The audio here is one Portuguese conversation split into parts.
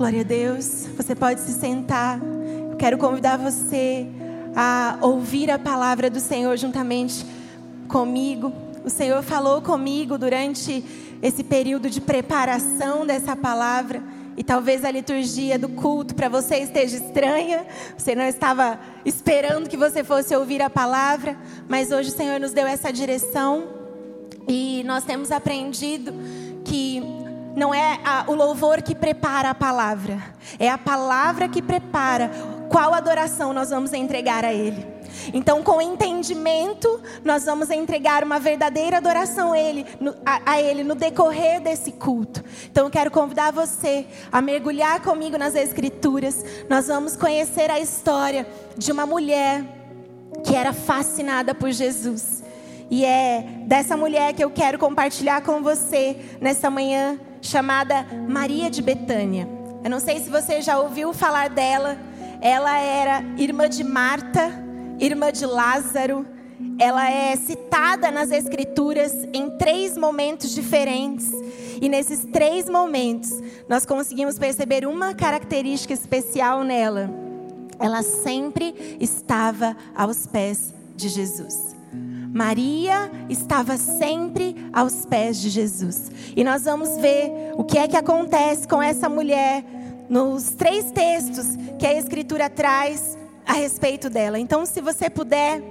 Glória a Deus. Você pode se sentar. Eu quero convidar você a ouvir a palavra do Senhor juntamente comigo. O Senhor falou comigo durante esse período de preparação dessa palavra. E talvez a liturgia do culto para você esteja estranha, você não estava esperando que você fosse ouvir a palavra, mas hoje o Senhor nos deu essa direção e nós temos aprendido que não é a, o louvor que prepara a palavra, é a palavra que prepara qual adoração nós vamos entregar a Ele. Então, com entendimento, nós vamos entregar uma verdadeira adoração a Ele, a, Ele no decorrer desse culto. Então, eu quero convidar você a mergulhar comigo nas Escrituras. Nós vamos conhecer a história de uma mulher que era fascinada por Jesus. E é dessa mulher que eu quero compartilhar com você nessa manhã chamada Maria de Betânia. Eu não sei se você já ouviu falar dela. Ela era irmã de Marta, irmã de Lázaro. Ela é citada nas Escrituras em três momentos diferentes. E nesses três momentos, nós conseguimos perceber uma característica especial nela. Ela sempre estava aos pés de Jesus. Maria estava sempre aos pés de Jesus. E nós vamos ver o que é que acontece com essa mulher nos três textos que a Escritura traz a respeito dela. Então, se você puder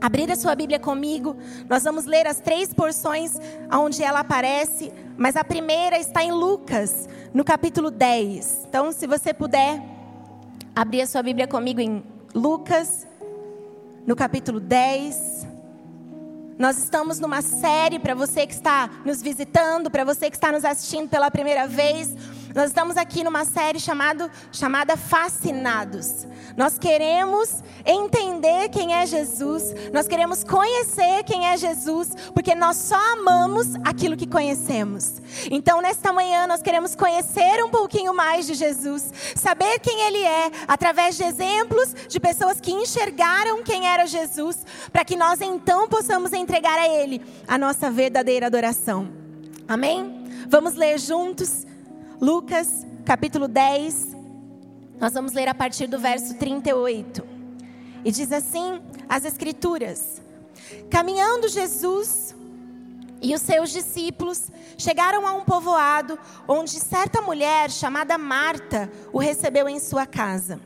abrir a sua Bíblia comigo, nós vamos ler as três porções onde ela aparece, mas a primeira está em Lucas, no capítulo 10. Então, se você puder abrir a sua Bíblia comigo em Lucas, no capítulo 10. Nós estamos numa série para você que está nos visitando, para você que está nos assistindo pela primeira vez. Nós estamos aqui numa série chamado, chamada Fascinados. Nós queremos entender quem é Jesus, nós queremos conhecer quem é Jesus, porque nós só amamos aquilo que conhecemos. Então, nesta manhã, nós queremos conhecer um pouquinho mais de Jesus, saber quem Ele é, através de exemplos de pessoas que enxergaram quem era Jesus, para que nós então possamos entregar a Ele a nossa verdadeira adoração. Amém? Vamos ler juntos Lucas capítulo 10, nós vamos ler a partir do verso 38. E diz assim as Escrituras: Caminhando Jesus e os seus discípulos chegaram a um povoado onde certa mulher chamada Marta o recebeu em sua casa.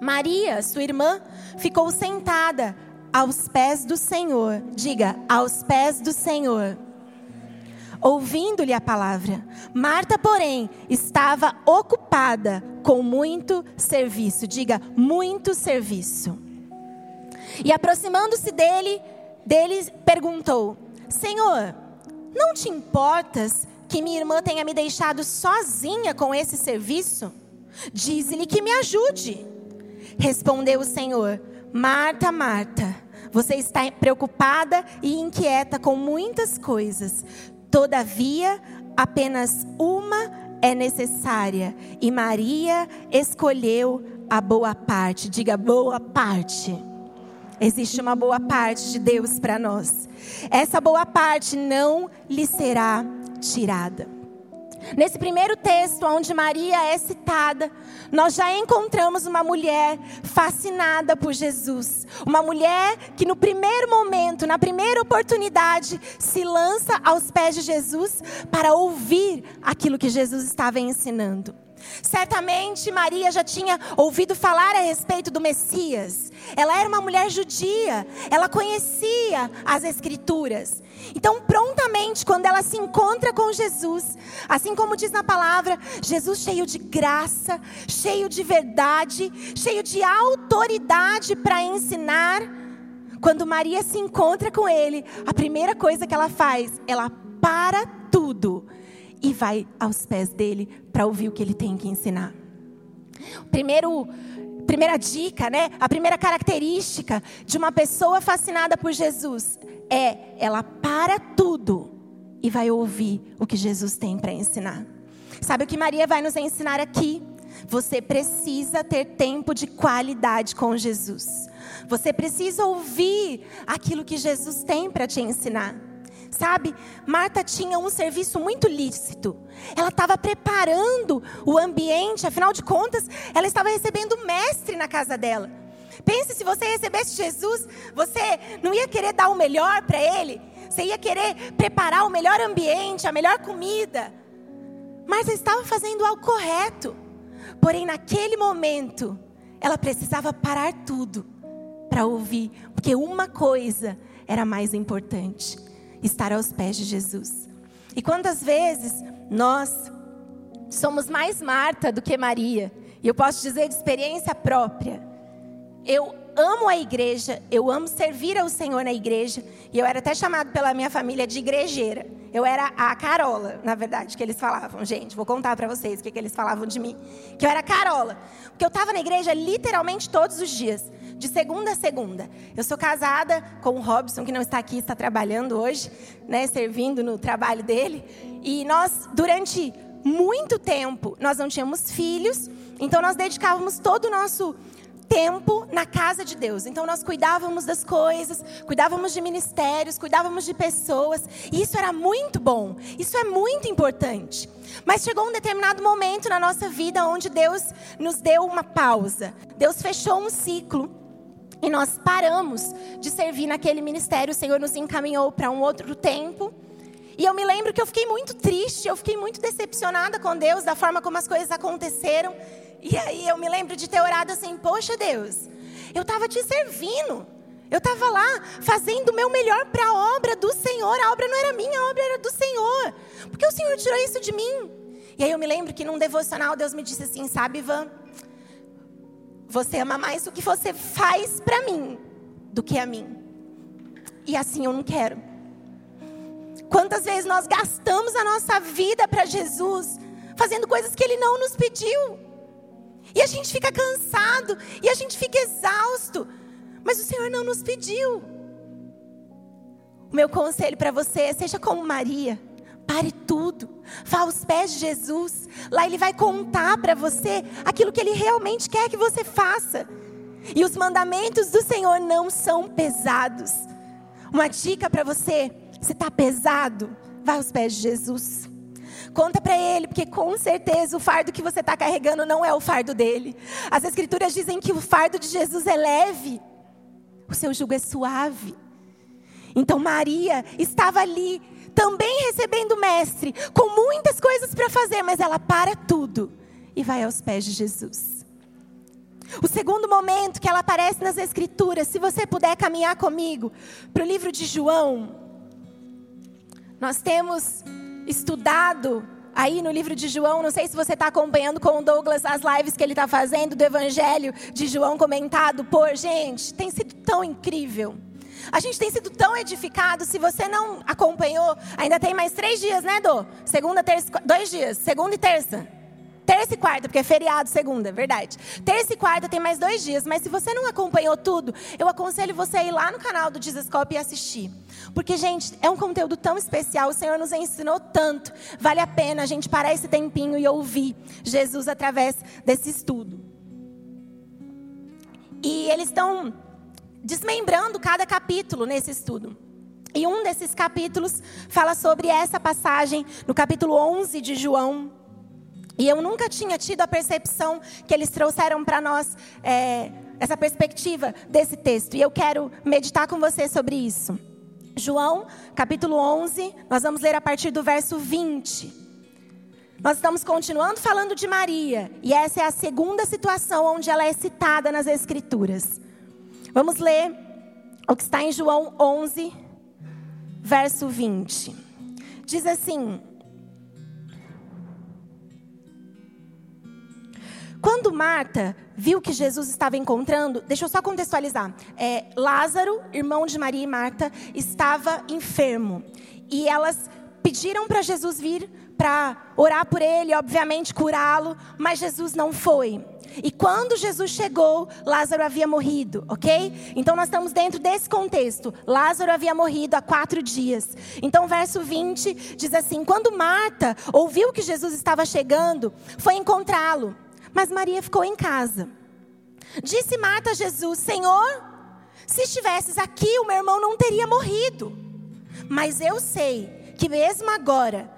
Maria, sua irmã, ficou sentada aos pés do Senhor. Diga, aos pés do Senhor ouvindo-lhe a palavra. Marta, porém, estava ocupada com muito serviço. Diga, muito serviço. E aproximando-se dele, dele perguntou: Senhor, não te importas que minha irmã tenha me deixado sozinha com esse serviço? Diz-lhe que me ajude. Respondeu o Senhor: Marta, Marta, você está preocupada e inquieta com muitas coisas. Todavia, apenas uma é necessária, e Maria escolheu a boa parte. Diga boa parte. Existe uma boa parte de Deus para nós. Essa boa parte não lhe será tirada. Nesse primeiro texto, onde Maria é citada, nós já encontramos uma mulher fascinada por Jesus. Uma mulher que, no primeiro momento, na primeira oportunidade, se lança aos pés de Jesus para ouvir aquilo que Jesus estava ensinando. Certamente Maria já tinha ouvido falar a respeito do Messias. Ela era uma mulher judia, ela conhecia as Escrituras. Então, prontamente, quando ela se encontra com Jesus, assim como diz na palavra, Jesus cheio de graça, cheio de verdade, cheio de autoridade para ensinar. Quando Maria se encontra com ele, a primeira coisa que ela faz, ela para tudo e vai aos pés dele para ouvir o que ele tem que ensinar. Primeiro, primeira dica, né? A primeira característica de uma pessoa fascinada por Jesus é ela para tudo e vai ouvir o que Jesus tem para ensinar. Sabe o que Maria vai nos ensinar aqui? Você precisa ter tempo de qualidade com Jesus. Você precisa ouvir aquilo que Jesus tem para te ensinar. Sabe, Marta tinha um serviço muito lícito. Ela estava preparando o ambiente, afinal de contas, ela estava recebendo o mestre na casa dela. Pense se você recebesse Jesus, você não ia querer dar o melhor para ele? Você ia querer preparar o melhor ambiente, a melhor comida. Marta estava fazendo algo correto. Porém, naquele momento, ela precisava parar tudo para ouvir, porque uma coisa era mais importante: estar aos pés de Jesus. E quantas vezes nós somos mais Marta do que Maria? E eu posso dizer de experiência própria. Eu amo a igreja, eu amo servir ao Senhor na igreja, e eu era até chamado pela minha família de igrejeira. Eu era a Carola, na verdade, que eles falavam. Gente, vou contar para vocês o que, que eles falavam de mim. Que eu era Carola. Porque eu estava na igreja literalmente todos os dias de segunda a segunda. Eu sou casada com o Robson, que não está aqui, está trabalhando hoje, né, servindo no trabalho dele. E nós, durante muito tempo, nós não tínhamos filhos, então nós dedicávamos todo o nosso tempo na casa de Deus. Então nós cuidávamos das coisas, cuidávamos de ministérios, cuidávamos de pessoas, e isso era muito bom. Isso é muito importante. Mas chegou um determinado momento na nossa vida onde Deus nos deu uma pausa. Deus fechou um ciclo e nós paramos de servir naquele ministério. O Senhor nos encaminhou para um outro tempo. E eu me lembro que eu fiquei muito triste, eu fiquei muito decepcionada com Deus, da forma como as coisas aconteceram. E aí eu me lembro de ter orado assim: Poxa Deus, eu estava te servindo. Eu estava lá fazendo o meu melhor para a obra do Senhor. A obra não era minha, a obra era do Senhor. Porque o Senhor tirou isso de mim. E aí eu me lembro que num devocional Deus me disse assim: Sabe, Ivan, você ama mais o que você faz para mim do que a mim. E assim eu não quero. Quantas vezes nós gastamos a nossa vida para Jesus, fazendo coisas que Ele não nos pediu. E a gente fica cansado, e a gente fica exausto. Mas o Senhor não nos pediu. O meu conselho para você é: seja como Maria. Pare tudo. Vá aos pés de Jesus. Lá ele vai contar para você aquilo que ele realmente quer que você faça. E os mandamentos do Senhor não são pesados. Uma dica para você: se está pesado, vá aos pés de Jesus. Conta para ele, porque com certeza o fardo que você está carregando não é o fardo dele. As Escrituras dizem que o fardo de Jesus é leve, o seu jugo é suave. Então Maria estava ali também recebendo o mestre, com muitas coisas para fazer, mas ela para tudo e vai aos pés de Jesus. O segundo momento que ela aparece nas Escrituras, se você puder caminhar comigo para o livro de João, nós temos estudado aí no livro de João, não sei se você está acompanhando com o Douglas as lives que ele está fazendo do Evangelho de João comentado por gente, tem sido tão incrível. A gente tem sido tão edificado. Se você não acompanhou, ainda tem mais três dias, né, Dô? Segunda, terça, dois dias. Segunda e terça. Terça e quarta, porque é feriado segunda, verdade. Terça e quarta tem mais dois dias, mas se você não acompanhou tudo, eu aconselho você a ir lá no canal do Dizescope e assistir. Porque, gente, é um conteúdo tão especial, o Senhor nos ensinou tanto. Vale a pena a gente parar esse tempinho e ouvir Jesus através desse estudo. E eles estão desmembrando cada capítulo nesse estudo. E um desses capítulos fala sobre essa passagem, no capítulo 11 de João. E eu nunca tinha tido a percepção que eles trouxeram para nós, é, essa perspectiva desse texto. E eu quero meditar com você sobre isso. João, capítulo 11, nós vamos ler a partir do verso 20. Nós estamos continuando falando de Maria, e essa é a segunda situação onde ela é citada nas Escrituras. Vamos ler o que está em João 11, verso 20. Diz assim: Quando Marta viu que Jesus estava encontrando, deixa eu só contextualizar. É, Lázaro, irmão de Maria e Marta, estava enfermo. E elas pediram para Jesus vir para orar por ele, obviamente curá-lo, mas Jesus não foi. E quando Jesus chegou, Lázaro havia morrido, ok? Então nós estamos dentro desse contexto. Lázaro havia morrido há quatro dias. Então o verso 20 diz assim: Quando Marta ouviu que Jesus estava chegando, foi encontrá-lo, mas Maria ficou em casa. Disse Marta a Jesus: Senhor, se estivesses aqui, o meu irmão não teria morrido. Mas eu sei que mesmo agora,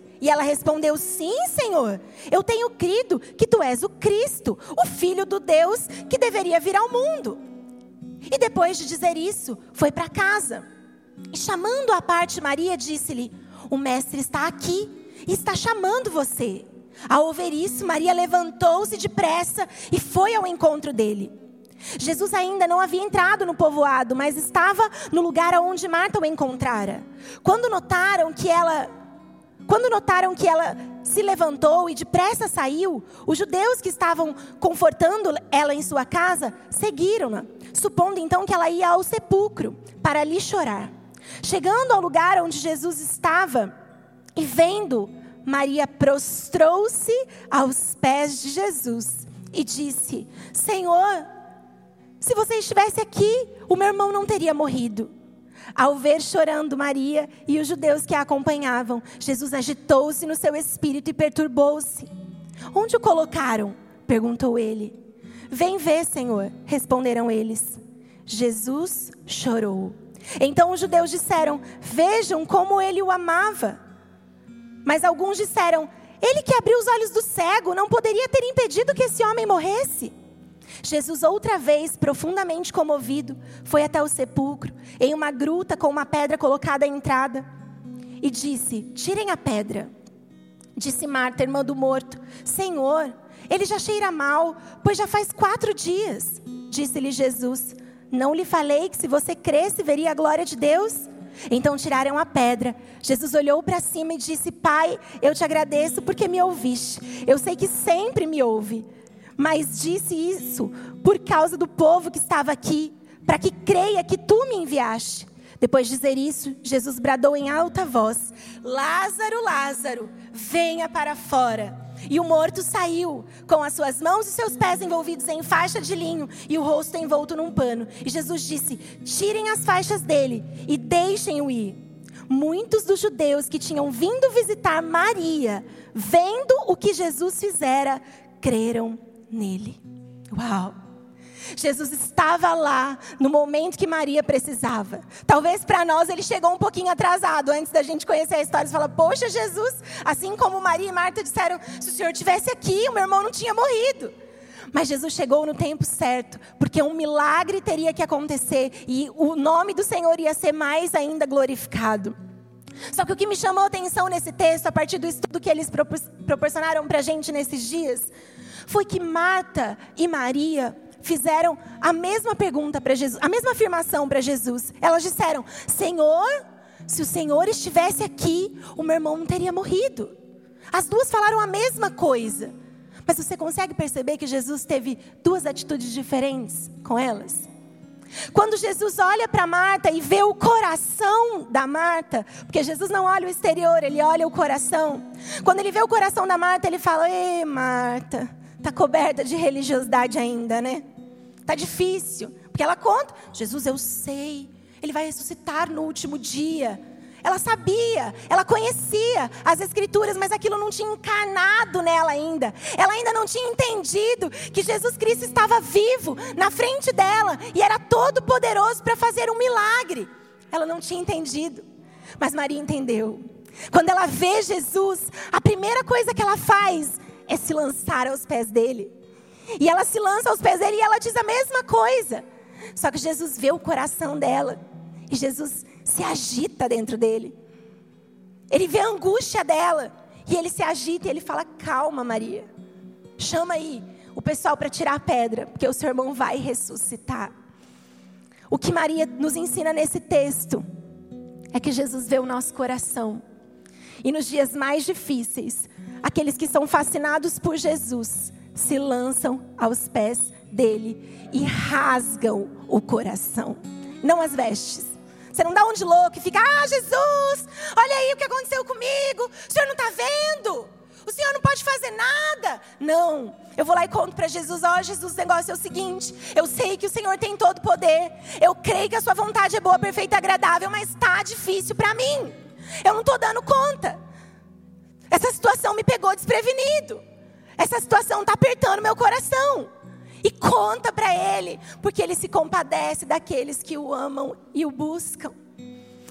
E ela respondeu: Sim, Senhor. Eu tenho crido que tu és o Cristo, o Filho do Deus que deveria vir ao mundo. E depois de dizer isso, foi para casa. E chamando à parte Maria, disse-lhe: O mestre está aqui e está chamando você. Ao ouvir isso, Maria levantou-se depressa e foi ao encontro dele. Jesus ainda não havia entrado no povoado, mas estava no lugar onde Marta o encontrara. Quando notaram que ela quando notaram que ela se levantou e depressa saiu, os judeus que estavam confortando ela em sua casa seguiram-na, supondo então que ela ia ao sepulcro para ali chorar. Chegando ao lugar onde Jesus estava e vendo, Maria prostrou-se aos pés de Jesus e disse: Senhor, se você estivesse aqui, o meu irmão não teria morrido. Ao ver chorando Maria e os judeus que a acompanhavam, Jesus agitou-se no seu espírito e perturbou-se. Onde o colocaram? perguntou ele. Vem ver, Senhor, responderam eles. Jesus chorou. Então os judeus disseram: Vejam como ele o amava. Mas alguns disseram: Ele que abriu os olhos do cego não poderia ter impedido que esse homem morresse. Jesus, outra vez, profundamente comovido, foi até o sepulcro, em uma gruta com uma pedra colocada à entrada, e disse: Tirem a pedra. Disse Marta, irmã do morto: Senhor, ele já cheira mal, pois já faz quatro dias. Disse-lhe Jesus: Não lhe falei que se você cresce, veria a glória de Deus? Então tiraram a pedra. Jesus olhou para cima e disse: Pai, eu te agradeço porque me ouviste. Eu sei que sempre me ouve mas disse isso por causa do povo que estava aqui, para que creia que tu me enviaste. Depois de dizer isso, Jesus bradou em alta voz: Lázaro, Lázaro, venha para fora. E o morto saiu, com as suas mãos e seus pés envolvidos em faixa de linho e o rosto envolto num pano. E Jesus disse: Tirem as faixas dele e deixem-o ir. Muitos dos judeus que tinham vindo visitar Maria, vendo o que Jesus fizera, creram nele. Uau! Jesus estava lá no momento que Maria precisava. Talvez para nós ele chegou um pouquinho atrasado antes da gente conhecer a história. Você fala, poxa, Jesus, assim como Maria e Marta disseram, se o Senhor tivesse aqui, o meu irmão não tinha morrido. Mas Jesus chegou no tempo certo, porque um milagre teria que acontecer e o nome do Senhor ia ser mais ainda glorificado. Só que o que me chamou a atenção nesse texto, a partir do estudo que eles proporcionaram para a gente nesses dias, foi que Marta e Maria fizeram a mesma pergunta para Jesus, a mesma afirmação para Jesus. Elas disseram: Senhor, se o Senhor estivesse aqui, o meu irmão não teria morrido. As duas falaram a mesma coisa. Mas você consegue perceber que Jesus teve duas atitudes diferentes com elas? Quando Jesus olha para Marta e vê o coração da Marta, porque Jesus não olha o exterior, ele olha o coração. Quando ele vê o coração da Marta, ele fala: Ei, Marta, Está coberta de religiosidade ainda, né? Está difícil. Porque ela conta: Jesus, eu sei, ele vai ressuscitar no último dia. Ela sabia, ela conhecia as Escrituras, mas aquilo não tinha encarnado nela ainda. Ela ainda não tinha entendido que Jesus Cristo estava vivo na frente dela e era todo poderoso para fazer um milagre. Ela não tinha entendido, mas Maria entendeu. Quando ela vê Jesus, a primeira coisa que ela faz é se lançar aos pés dele. E ela se lança aos pés dele e ela diz a mesma coisa. Só que Jesus vê o coração dela. E Jesus se agita dentro dele. Ele vê a angústia dela. E ele se agita e ele fala: Calma, Maria. Chama aí o pessoal para tirar a pedra, porque o seu irmão vai ressuscitar. O que Maria nos ensina nesse texto é que Jesus vê o nosso coração. E nos dias mais difíceis, aqueles que são fascinados por Jesus se lançam aos pés dele e rasgam o coração, não as vestes. Você não dá um de louco e fica, ah, Jesus, olha aí o que aconteceu comigo, o senhor não está vendo? O Senhor não pode fazer nada. Não. Eu vou lá e conto para Jesus: Ó, oh, Jesus, o negócio é o seguinte. Eu sei que o Senhor tem todo o poder. Eu creio que a Sua vontade é boa, perfeita e agradável, mas está difícil para mim. Eu não estou dando conta. Essa situação me pegou desprevenido. Essa situação está apertando meu coração. E conta para Ele, porque Ele se compadece daqueles que o amam e o buscam.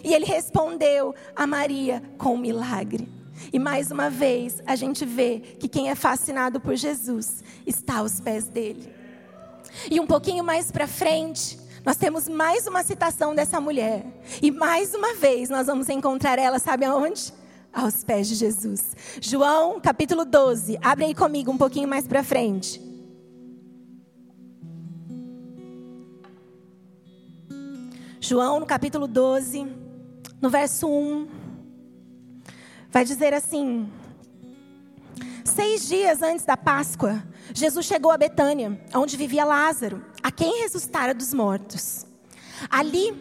E ele respondeu a Maria com um milagre. E mais uma vez, a gente vê que quem é fascinado por Jesus está aos pés dele. E um pouquinho mais para frente, nós temos mais uma citação dessa mulher. E mais uma vez nós vamos encontrar ela, sabe aonde? Aos pés de Jesus. João, capítulo 12. Abre aí comigo um pouquinho mais para frente. João, no capítulo 12, no verso 1 vai dizer assim: Seis dias antes da Páscoa, Jesus chegou a Betânia, onde vivia Lázaro, a quem ressuscitara dos mortos. Ali,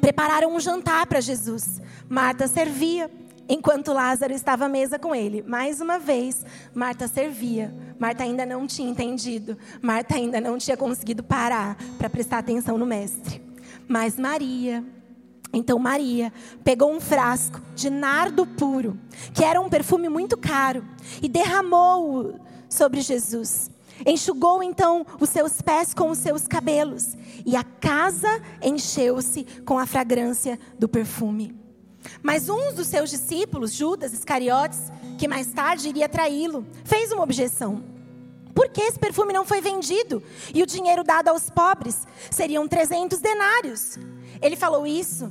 prepararam um jantar para Jesus. Marta servia, enquanto Lázaro estava à mesa com ele. Mais uma vez, Marta servia. Marta ainda não tinha entendido. Marta ainda não tinha conseguido parar para prestar atenção no Mestre. Mas Maria, então Maria pegou um frasco de nardo puro, que era um perfume muito caro, e derramou-o sobre Jesus. Enxugou então os seus pés com os seus cabelos, e a casa encheu-se com a fragrância do perfume. Mas um dos seus discípulos, Judas Iscariotes, que mais tarde iria traí-lo, fez uma objeção. Por que esse perfume não foi vendido e o dinheiro dado aos pobres? Seriam 300 denários. Ele falou isso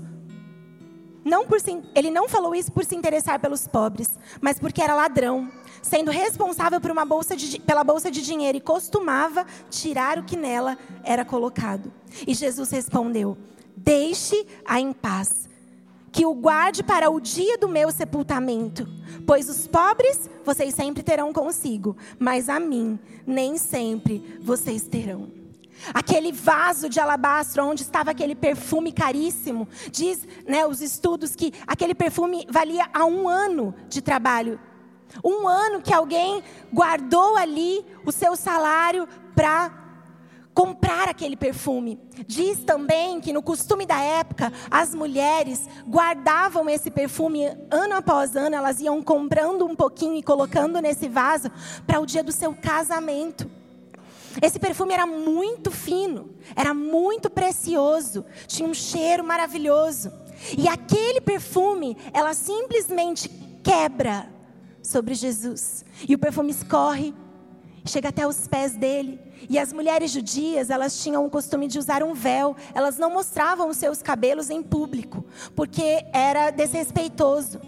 não por se, ele não falou isso por se interessar pelos pobres, mas porque era ladrão, sendo responsável por uma bolsa de, pela bolsa de dinheiro e costumava tirar o que nela era colocado. E Jesus respondeu: Deixe-a em paz, que o guarde para o dia do meu sepultamento, pois os pobres vocês sempre terão consigo, mas a mim nem sempre vocês terão. Aquele vaso de alabastro onde estava aquele perfume caríssimo. Diz né, os estudos que aquele perfume valia a um ano de trabalho. Um ano que alguém guardou ali o seu salário para comprar aquele perfume. Diz também que no costume da época, as mulheres guardavam esse perfume ano após ano, elas iam comprando um pouquinho e colocando nesse vaso para o dia do seu casamento. Esse perfume era muito fino, era muito precioso, tinha um cheiro maravilhoso. E aquele perfume, ela simplesmente quebra sobre Jesus. E o perfume escorre, chega até os pés dele. E as mulheres judias, elas tinham o costume de usar um véu. Elas não mostravam os seus cabelos em público, porque era desrespeitoso.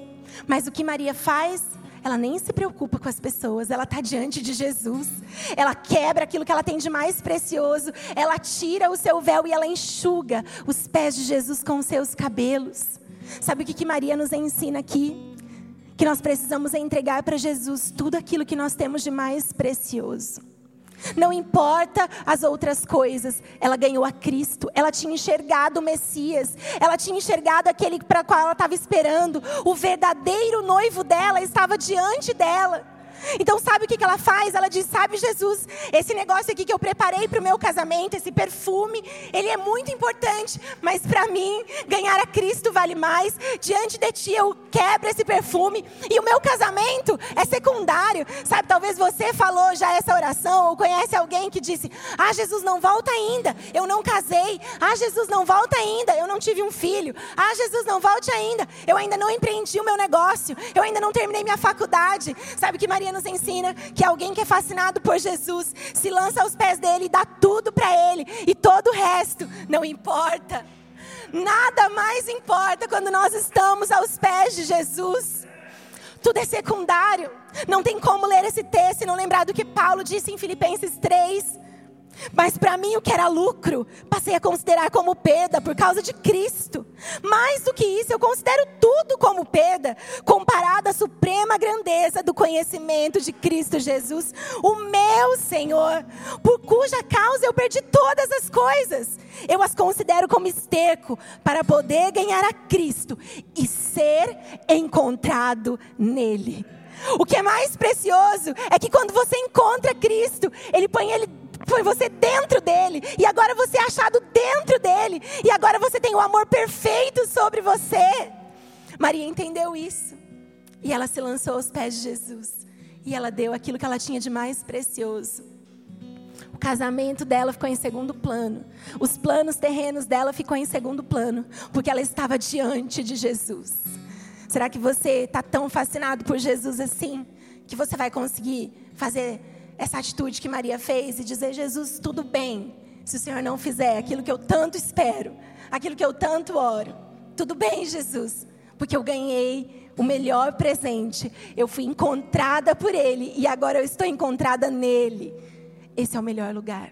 Mas o que Maria faz? Ela nem se preocupa com as pessoas, ela está diante de Jesus. Ela quebra aquilo que ela tem de mais precioso, ela tira o seu véu e ela enxuga os pés de Jesus com os seus cabelos. Sabe o que, que Maria nos ensina aqui? Que nós precisamos entregar para Jesus tudo aquilo que nós temos de mais precioso. Não importa as outras coisas, ela ganhou a Cristo. Ela tinha enxergado o Messias. Ela tinha enxergado aquele para qual ela estava esperando. O verdadeiro noivo dela estava diante dela. Então, sabe o que ela faz? Ela diz: Sabe, Jesus, esse negócio aqui que eu preparei para o meu casamento, esse perfume, ele é muito importante, mas para mim, ganhar a Cristo vale mais. Diante de ti, eu quebro esse perfume e o meu casamento é secundário. Sabe, talvez você falou já essa oração ou conhece alguém que disse: Ah, Jesus, não volta ainda, eu não casei. Ah, Jesus, não volta ainda, eu não tive um filho. Ah, Jesus, não volte ainda, eu ainda não empreendi o meu negócio, eu ainda não terminei minha faculdade. Sabe que Maria nos ensina que alguém que é fascinado por Jesus se lança aos pés dele e dá tudo para ele, e todo o resto não importa. Nada mais importa quando nós estamos aos pés de Jesus. Tudo é secundário. Não tem como ler esse texto e não lembrar do que Paulo disse em Filipenses 3. Mas para mim o que era lucro, passei a considerar como perda por causa de Cristo. Mais do que isso, eu considero tudo como perda, comparado à suprema grandeza do conhecimento de Cristo Jesus, o meu Senhor, por cuja causa eu perdi todas as coisas. Eu as considero como esterco para poder ganhar a Cristo e ser encontrado nele. O que é mais precioso é que quando você encontra Cristo, Ele põe Ele põe você dentro dele, e agora você é achado dentro dele, e agora você tem o amor perfeito sobre você. Maria entendeu isso, e ela se lançou aos pés de Jesus, e ela deu aquilo que ela tinha de mais precioso. O casamento dela ficou em segundo plano, os planos terrenos dela ficou em segundo plano, porque ela estava diante de Jesus. Será que você está tão fascinado por Jesus assim, que você vai conseguir fazer essa atitude que Maria fez e dizer: Jesus, tudo bem, se o Senhor não fizer aquilo que eu tanto espero, aquilo que eu tanto oro. Tudo bem, Jesus, porque eu ganhei o melhor presente. Eu fui encontrada por Ele e agora eu estou encontrada nele. Esse é o melhor lugar.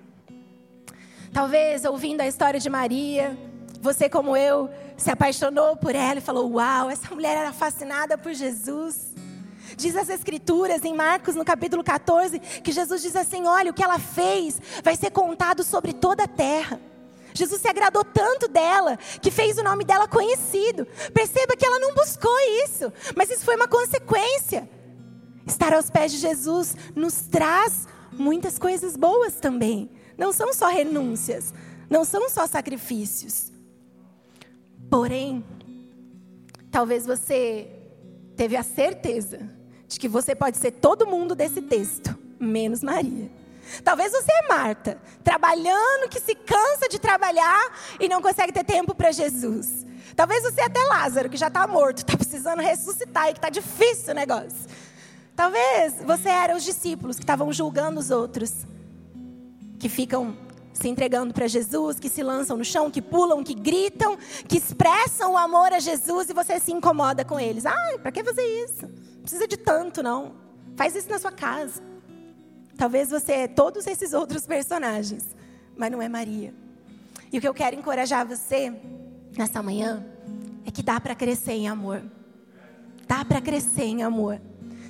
Talvez ouvindo a história de Maria, você, como eu, se apaixonou por ela e falou: Uau, essa mulher era fascinada por Jesus. Diz as Escrituras em Marcos, no capítulo 14, que Jesus diz assim: Olha, o que ela fez vai ser contado sobre toda a terra. Jesus se agradou tanto dela que fez o nome dela conhecido. Perceba que ela não buscou isso, mas isso foi uma consequência. Estar aos pés de Jesus nos traz muitas coisas boas também. Não são só renúncias, não são só sacrifícios. Porém, talvez você teve a certeza de que você pode ser todo mundo desse texto, menos Maria. Talvez você é Marta, trabalhando que se cansa de trabalhar e não consegue ter tempo para Jesus. Talvez você é até Lázaro, que já está morto, está precisando ressuscitar e que está difícil o negócio. Talvez você era os discípulos que estavam julgando os outros, que ficam se entregando para Jesus, que se lançam no chão, que pulam, que gritam, que expressam o amor a Jesus e você se incomoda com eles. Ai, para que fazer isso? Precisa de tanto, não. Faz isso na sua casa. Talvez você é todos esses outros personagens, mas não é Maria. E o que eu quero encorajar você nessa manhã é que dá para crescer em amor. Dá para crescer em amor.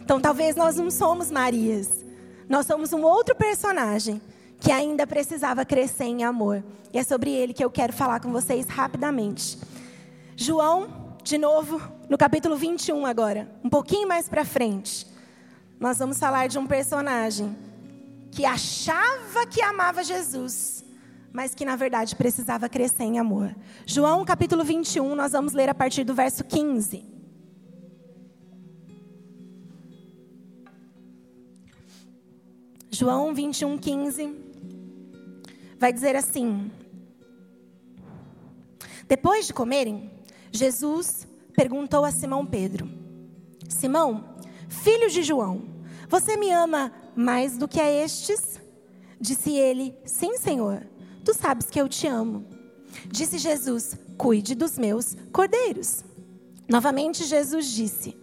Então talvez nós não somos Marias. Nós somos um outro personagem que ainda precisava crescer em amor. E é sobre ele que eu quero falar com vocês rapidamente. João de novo no capítulo 21 agora, um pouquinho mais para frente. Nós vamos falar de um personagem que achava que amava Jesus, mas que na verdade precisava crescer em amor. João capítulo 21, nós vamos ler a partir do verso 15. João 21, 15 vai dizer assim: Depois de comerem, Jesus perguntou a Simão Pedro: Simão, filho de João, você me ama mais do que a estes? Disse ele: Sim, Senhor, tu sabes que eu te amo. Disse Jesus: Cuide dos meus cordeiros. Novamente Jesus disse: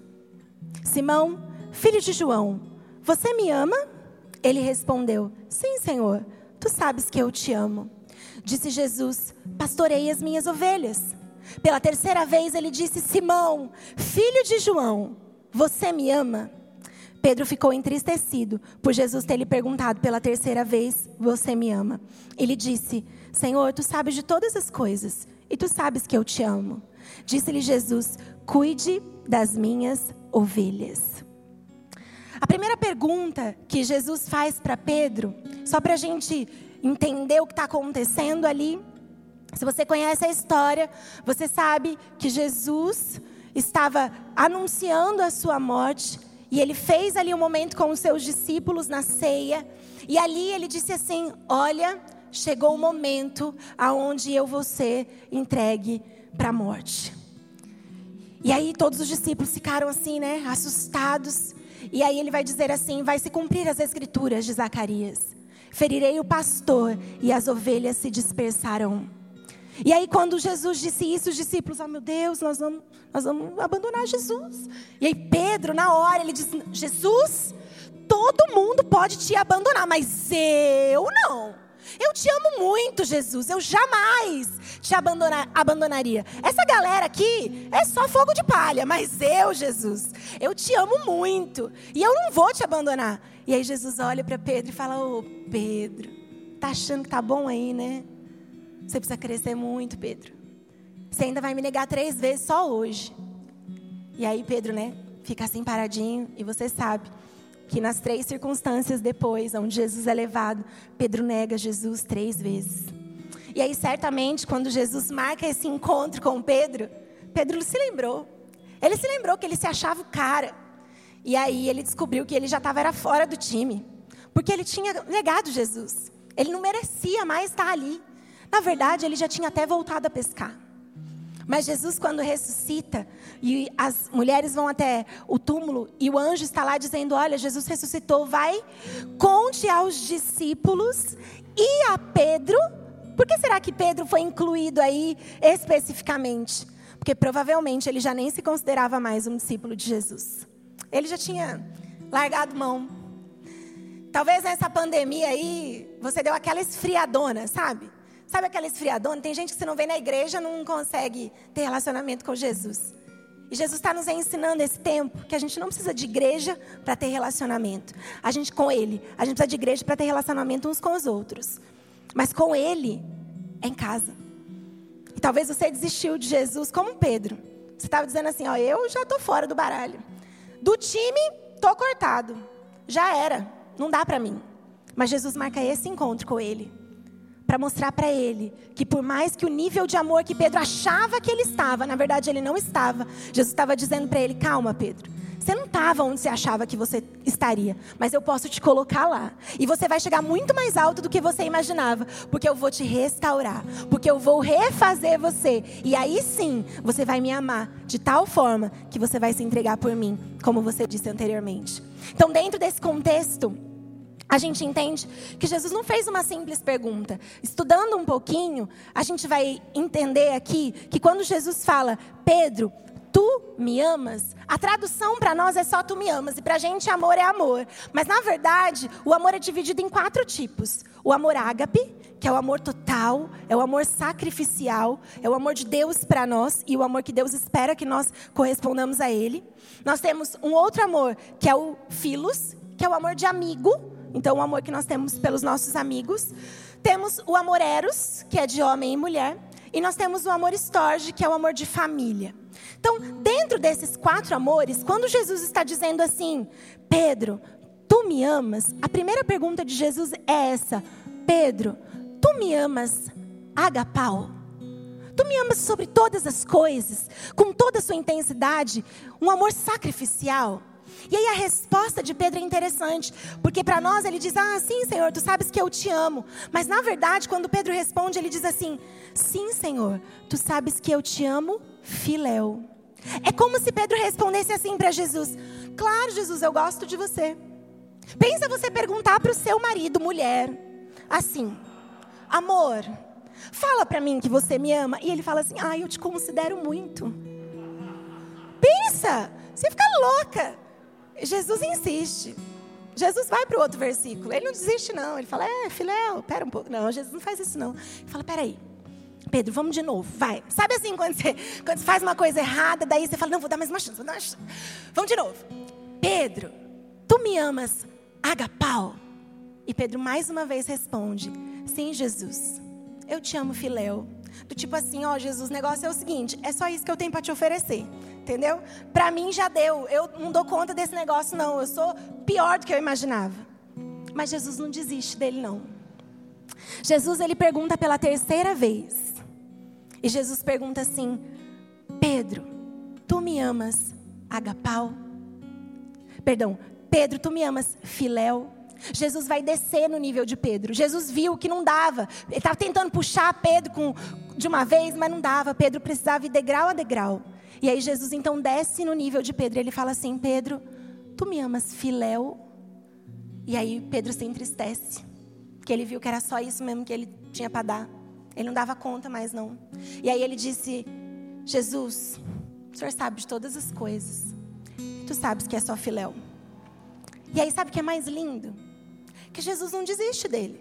Simão, filho de João, você me ama? Ele respondeu: Sim, Senhor, tu sabes que eu te amo. Disse Jesus: Pastorei as minhas ovelhas. Pela terceira vez ele disse: Simão, filho de João, você me ama? Pedro ficou entristecido por Jesus ter lhe perguntado pela terceira vez: Você me ama? Ele disse: Senhor, tu sabes de todas as coisas e tu sabes que eu te amo. Disse-lhe Jesus: Cuide das minhas ovelhas. A primeira pergunta que Jesus faz para Pedro, só para a gente entender o que está acontecendo ali, se você conhece a história, você sabe que Jesus estava anunciando a sua morte e ele fez ali um momento com os seus discípulos na ceia. E ali ele disse assim: Olha, chegou o momento aonde eu vou ser entregue para a morte. E aí todos os discípulos ficaram assim, né, assustados. E aí ele vai dizer assim: Vai se cumprir as escrituras de Zacarias. Ferirei o pastor e as ovelhas se dispersarão. E aí, quando Jesus disse isso, os discípulos, ah, oh, meu Deus, nós vamos, nós vamos abandonar Jesus. E aí, Pedro, na hora, ele disse: Jesus, todo mundo pode te abandonar, mas eu não. Eu te amo muito, Jesus. Eu jamais te abandonar, abandonaria. Essa galera aqui é só fogo de palha, mas eu, Jesus, eu te amo muito. E eu não vou te abandonar. E aí Jesus olha para Pedro e fala: Ô oh, Pedro, tá achando que tá bom aí, né? Você precisa crescer muito, Pedro. Você ainda vai me negar três vezes só hoje. E aí Pedro, né? fica assim paradinho e você sabe que nas três circunstâncias depois, onde Jesus é levado, Pedro nega Jesus três vezes. E aí, certamente, quando Jesus marca esse encontro com Pedro, Pedro se lembrou. Ele se lembrou que ele se achava o cara. E aí ele descobriu que ele já estava fora do time. Porque ele tinha negado Jesus. Ele não merecia mais estar ali. Na verdade, ele já tinha até voltado a pescar. Mas Jesus, quando ressuscita, e as mulheres vão até o túmulo, e o anjo está lá dizendo: Olha, Jesus ressuscitou, vai, conte aos discípulos e a Pedro. Por que será que Pedro foi incluído aí especificamente? Porque provavelmente ele já nem se considerava mais um discípulo de Jesus. Ele já tinha largado mão. Talvez nessa pandemia aí, você deu aquela esfriadona, sabe? Sabe aquela esfriadona? Tem gente que você não vê na igreja não consegue ter relacionamento com Jesus. E Jesus está nos ensinando esse tempo que a gente não precisa de igreja para ter relacionamento. A gente com Ele, a gente precisa de igreja para ter relacionamento uns com os outros. Mas com Ele é em casa. E talvez você desistiu de Jesus como Pedro. Você estava dizendo assim, ó, eu já estou fora do baralho. Do time, estou cortado. Já era, não dá para mim. Mas Jesus marca esse encontro com ele para mostrar para ele que por mais que o nível de amor que Pedro achava que ele estava, na verdade ele não estava. Jesus estava dizendo para ele: "Calma, Pedro. Você não estava onde você achava que você estaria, mas eu posso te colocar lá. E você vai chegar muito mais alto do que você imaginava, porque eu vou te restaurar, porque eu vou refazer você. E aí sim, você vai me amar de tal forma que você vai se entregar por mim, como você disse anteriormente. Então, dentro desse contexto, a gente entende que Jesus não fez uma simples pergunta. Estudando um pouquinho, a gente vai entender aqui que quando Jesus fala, Pedro, tu me amas, a tradução para nós é só tu me amas, e para a gente amor é amor. Mas na verdade, o amor é dividido em quatro tipos: o amor ágape, que é o amor total, é o amor sacrificial, é o amor de Deus para nós e o amor que Deus espera que nós correspondamos a Ele. Nós temos um outro amor, que é o filos, que é o amor de amigo então, o amor que nós temos pelos nossos amigos. Temos o amor eros, que é de homem e mulher. E nós temos o amor estorge, que é o amor de família. Então, dentro desses quatro amores, quando Jesus está dizendo assim, Pedro, tu me amas? A primeira pergunta de Jesus é essa: Pedro, tu me amas agapau? Tu me amas sobre todas as coisas, com toda a sua intensidade, um amor sacrificial? E aí a resposta de Pedro é interessante, porque para nós ele diz: Ah, sim, Senhor, tu sabes que eu te amo. Mas na verdade, quando Pedro responde, ele diz assim: Sim, Senhor, tu sabes que eu te amo, filéu. É como se Pedro respondesse assim para Jesus: Claro, Jesus, eu gosto de você. Pensa você perguntar para o seu marido, mulher, assim: Amor, fala para mim que você me ama. E ele fala assim: Ah, eu te considero muito. Pensa, você fica louca. Jesus insiste. Jesus vai para o outro versículo. Ele não desiste, não. Ele fala, é, filéu, pera um pouco. Não, Jesus não faz isso, não. Ele fala, peraí. Pedro, vamos de novo, vai. Sabe assim, quando você, quando você faz uma coisa errada, daí você fala, não, vou dar mais uma chance, vou dar uma chance. Vamos de novo. Pedro, tu me amas agapau? E Pedro mais uma vez responde, sim, Jesus, eu te amo, filéu. Do tipo assim, ó, Jesus, o negócio é o seguinte, é só isso que eu tenho para te oferecer. Entendeu? Para mim já deu. Eu não dou conta desse negócio não. Eu sou pior do que eu imaginava. Mas Jesus não desiste dele não. Jesus ele pergunta pela terceira vez. E Jesus pergunta assim: Pedro, tu me amas agapau? Perdão, Pedro, tu me amas filéu? Jesus vai descer no nível de Pedro. Jesus viu que não dava. Ele estava tentando puxar Pedro com, de uma vez, mas não dava. Pedro precisava ir degrau a degrau. E aí Jesus então desce no nível de Pedro. Ele fala assim: Pedro, tu me amas filéu? E aí Pedro se entristece, porque ele viu que era só isso mesmo que ele tinha para dar. Ele não dava conta mais não. E aí ele disse: Jesus, o Senhor sabe de todas as coisas. Tu sabes que é só filéu. E aí sabe o que é mais lindo? Que Jesus não desiste dele.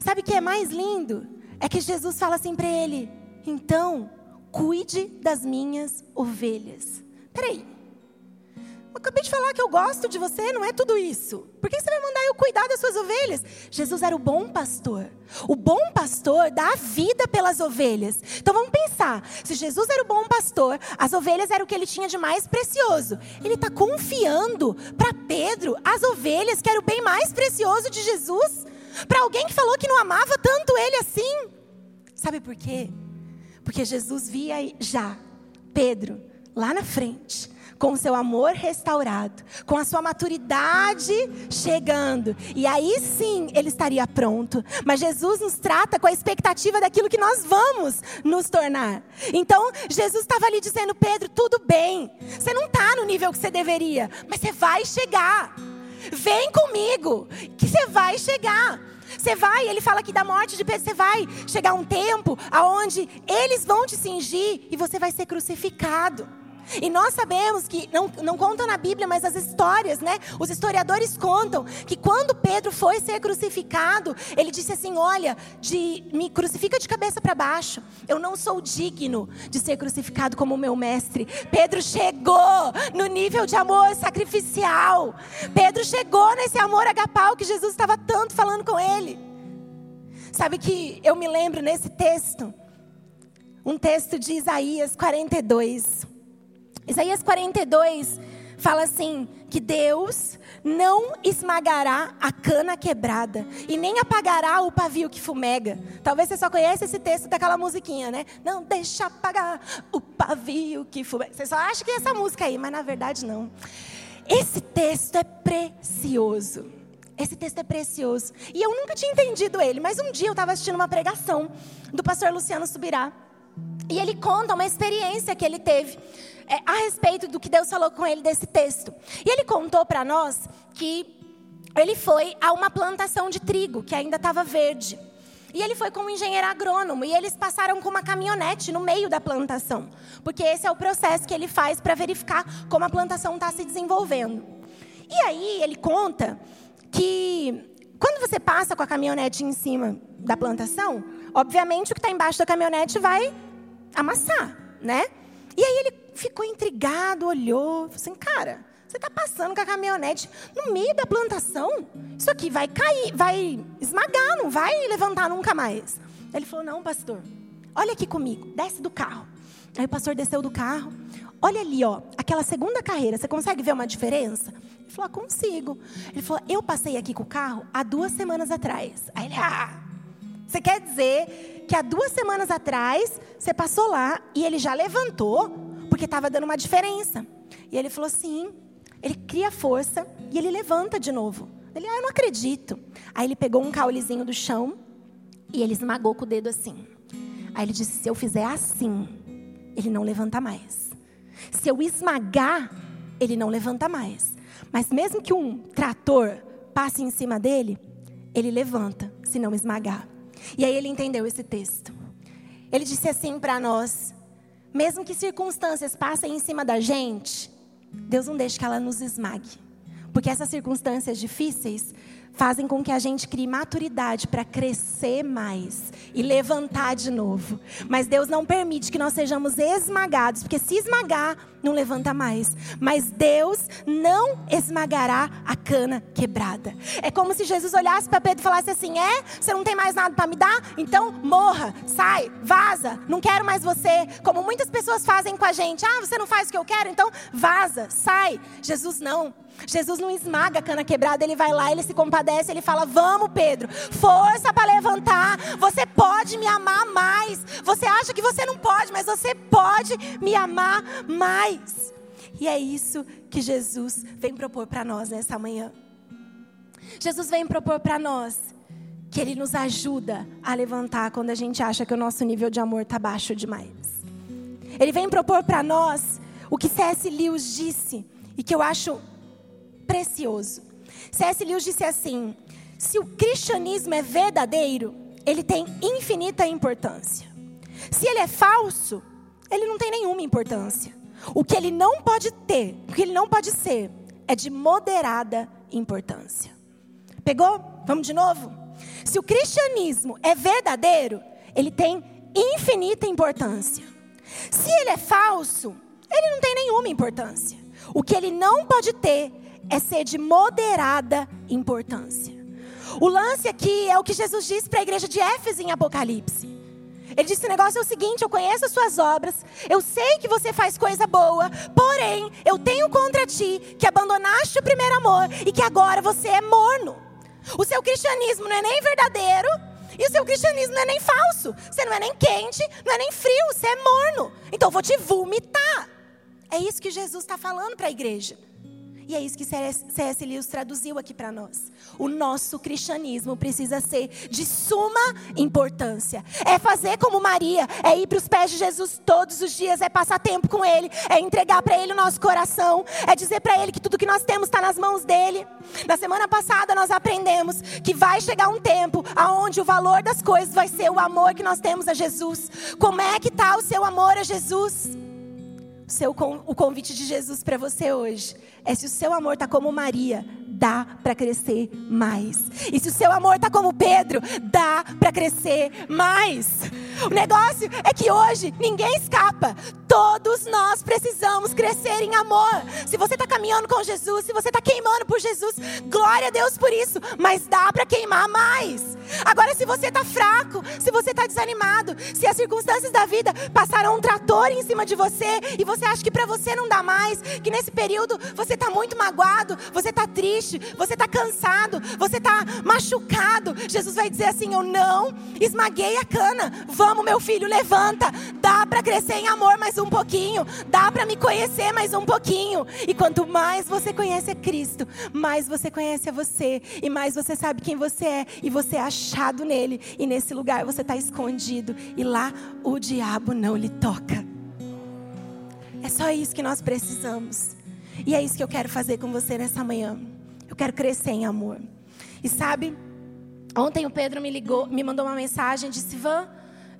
Sabe o que é mais lindo? É que Jesus fala assim para ele: Então, cuide das minhas ovelhas. Peraí. Acabei de falar que eu gosto de você, não é tudo isso. Por que você vai mandar eu cuidar das suas ovelhas? Jesus era o bom pastor. O bom pastor dá a vida pelas ovelhas. Então vamos pensar: se Jesus era o bom pastor, as ovelhas eram o que ele tinha de mais precioso. Ele está confiando para Pedro as ovelhas, que era o bem mais precioso de Jesus, para alguém que falou que não amava tanto ele assim. Sabe por quê? Porque Jesus via já Pedro lá na frente com o seu amor restaurado, com a sua maturidade chegando. E aí sim ele estaria pronto. Mas Jesus nos trata com a expectativa daquilo que nós vamos nos tornar. Então, Jesus estava ali dizendo: Pedro, tudo bem. Você não está no nível que você deveria, mas você vai chegar. Vem comigo, que você vai chegar. Você vai, ele fala aqui da morte de Pedro, você vai chegar um tempo aonde eles vão te cingir e você vai ser crucificado. E nós sabemos que, não, não conta na Bíblia, mas as histórias, né? Os historiadores contam que quando Pedro foi ser crucificado, ele disse assim: Olha, de, me crucifica de cabeça para baixo. Eu não sou digno de ser crucificado como o meu mestre. Pedro chegou no nível de amor sacrificial. Pedro chegou nesse amor agapau que Jesus estava tanto falando com ele. Sabe que eu me lembro nesse texto, um texto de Isaías 42. Isaías 42 fala assim: que Deus não esmagará a cana quebrada e nem apagará o pavio que fumega. Talvez você só conheça esse texto daquela musiquinha, né? Não deixa apagar o pavio que fumega. Você só acha que é essa música aí, mas na verdade não. Esse texto é precioso. Esse texto é precioso. E eu nunca tinha entendido ele, mas um dia eu estava assistindo uma pregação do pastor Luciano Subirá. E ele conta uma experiência que ele teve é, a respeito do que Deus falou com ele desse texto. E ele contou para nós que ele foi a uma plantação de trigo que ainda estava verde. E ele foi como engenheiro agrônomo e eles passaram com uma caminhonete no meio da plantação, porque esse é o processo que ele faz para verificar como a plantação está se desenvolvendo. E aí ele conta que quando você passa com a caminhonete em cima da plantação, obviamente o que está embaixo da caminhonete vai amassar, né? E aí ele ficou intrigado, olhou, falou assim, cara, você está passando com a caminhonete no meio da plantação? Isso aqui vai cair, vai esmagar, não vai levantar nunca mais. Ele falou, não, pastor, olha aqui comigo, desce do carro. Aí o pastor desceu do carro, olha ali, ó, aquela segunda carreira, você consegue ver uma diferença? Ele falou, ah, consigo. Ele falou, eu passei aqui com o carro há duas semanas atrás. Aí ele, ah, você quer dizer que há duas semanas atrás você passou lá e ele já levantou, porque estava dando uma diferença. E ele falou assim: ele cria força e ele levanta de novo. Ele, ah, eu não acredito. Aí ele pegou um caulezinho do chão e ele esmagou com o dedo assim. Aí ele disse: se eu fizer assim, ele não levanta mais. Se eu esmagar, ele não levanta mais. Mas mesmo que um trator passe em cima dele, ele levanta, se não esmagar. E aí ele entendeu esse texto. Ele disse assim para nós: mesmo que circunstâncias passem em cima da gente, Deus não deixa que ela nos esmague. Porque essas circunstâncias difíceis fazem com que a gente crie maturidade para crescer mais e levantar de novo. Mas Deus não permite que nós sejamos esmagados, porque se esmagar, não levanta mais. Mas Deus não esmagará a cana quebrada. É como se Jesus olhasse para Pedro e falasse assim: É, você não tem mais nada para me dar? Então morra, sai, vaza, não quero mais você. Como muitas pessoas fazem com a gente: Ah, você não faz o que eu quero? Então vaza, sai. Jesus não. Jesus não esmaga a cana quebrada, ele vai lá, ele se compadece, ele fala: Vamos, Pedro, força para levantar. Você pode me amar mais. Você acha que você não pode, mas você pode me amar mais. E é isso que Jesus vem propor para nós nessa manhã. Jesus vem propor para nós que Ele nos ajuda a levantar quando a gente acha que o nosso nível de amor está baixo demais. Ele vem propor para nós o que C.S. Lewis disse e que eu acho precioso. C.S. Lewis disse assim: se o cristianismo é verdadeiro, ele tem infinita importância. Se ele é falso, ele não tem nenhuma importância. O que ele não pode ter, o que ele não pode ser, é de moderada importância. Pegou? Vamos de novo? Se o cristianismo é verdadeiro, ele tem infinita importância. Se ele é falso, ele não tem nenhuma importância. O que ele não pode ter é ser de moderada importância. O lance aqui é o que Jesus disse para a igreja de Éfeso em Apocalipse. Ele disse: o negócio é o seguinte: eu conheço as suas obras, eu sei que você faz coisa boa, porém, eu tenho contra ti que abandonaste o primeiro amor e que agora você é morno. O seu cristianismo não é nem verdadeiro e o seu cristianismo não é nem falso. Você não é nem quente, não é nem frio, você é morno. Então eu vou te vomitar. É isso que Jesus está falando para a igreja. E é isso que C.S. Lewis traduziu aqui para nós. O nosso cristianismo precisa ser de suma importância. É fazer como Maria, é ir para os pés de Jesus todos os dias, é passar tempo com Ele, é entregar para Ele o nosso coração, é dizer para Ele que tudo que nós temos está nas mãos dele. Na semana passada nós aprendemos que vai chegar um tempo aonde o valor das coisas vai ser o amor que nós temos a Jesus. Como é que está o seu amor a Jesus? Seu, o convite de Jesus para você hoje é se o seu amor está como Maria, dá para crescer mais. E se o seu amor está como Pedro, dá para crescer mais. O negócio é que hoje ninguém escapa. Todos nós precisamos crescer em amor. Se você está caminhando com Jesus, se você está queimando por Jesus, glória a Deus por isso. Mas dá para queimar mais. Agora, se você está fraco, se você está desanimado, se as circunstâncias da vida passaram um trator em cima de você e você acha que para você não dá mais, que nesse período você está muito magoado, você está triste, você está cansado, você está machucado, Jesus vai dizer assim: Eu não esmaguei a cana. Vamos, meu filho, levanta. Dá para crescer em amor um pouquinho, dá para me conhecer mais um pouquinho. E quanto mais você conhece a Cristo, mais você conhece a você e mais você sabe quem você é e você é achado nele. E nesse lugar você está escondido e lá o diabo não lhe toca. É só isso que nós precisamos. E é isso que eu quero fazer com você nessa manhã. Eu quero crescer em amor. E sabe, ontem o Pedro me ligou, me mandou uma mensagem, disse: Van,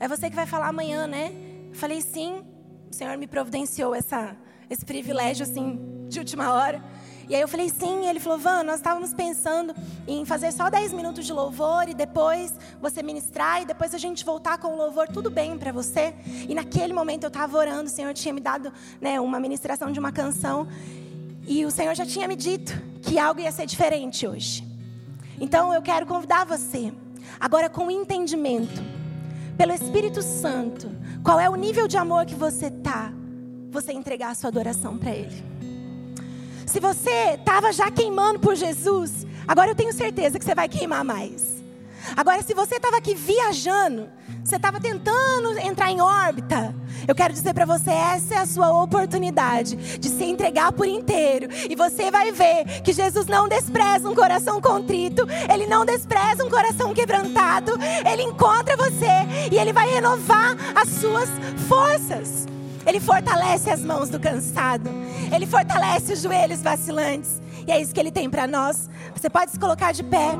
é você que vai falar amanhã, né? Eu falei: sim. O Senhor me providenciou essa, esse privilégio assim de última hora. E aí eu falei sim, ele falou: Van, nós estávamos pensando em fazer só 10 minutos de louvor e depois você ministrar e depois a gente voltar com o louvor, tudo bem para você? E naquele momento eu estava orando, o Senhor tinha me dado né, uma ministração de uma canção. E o Senhor já tinha me dito que algo ia ser diferente hoje. Então eu quero convidar você, agora com entendimento, pelo Espírito Santo, qual é o nível de amor que você tá, você entregar a sua adoração para Ele. Se você estava já queimando por Jesus, agora eu tenho certeza que você vai queimar mais. Agora, se você estava aqui viajando, você estava tentando entrar em órbita, eu quero dizer para você, essa é a sua oportunidade de se entregar por inteiro. E você vai ver que Jesus não despreza um coração contrito, ele não despreza um coração quebrantado, ele encontra você e ele vai renovar as suas forças. Ele fortalece as mãos do cansado, ele fortalece os joelhos vacilantes. E é isso que ele tem para nós. Você pode se colocar de pé.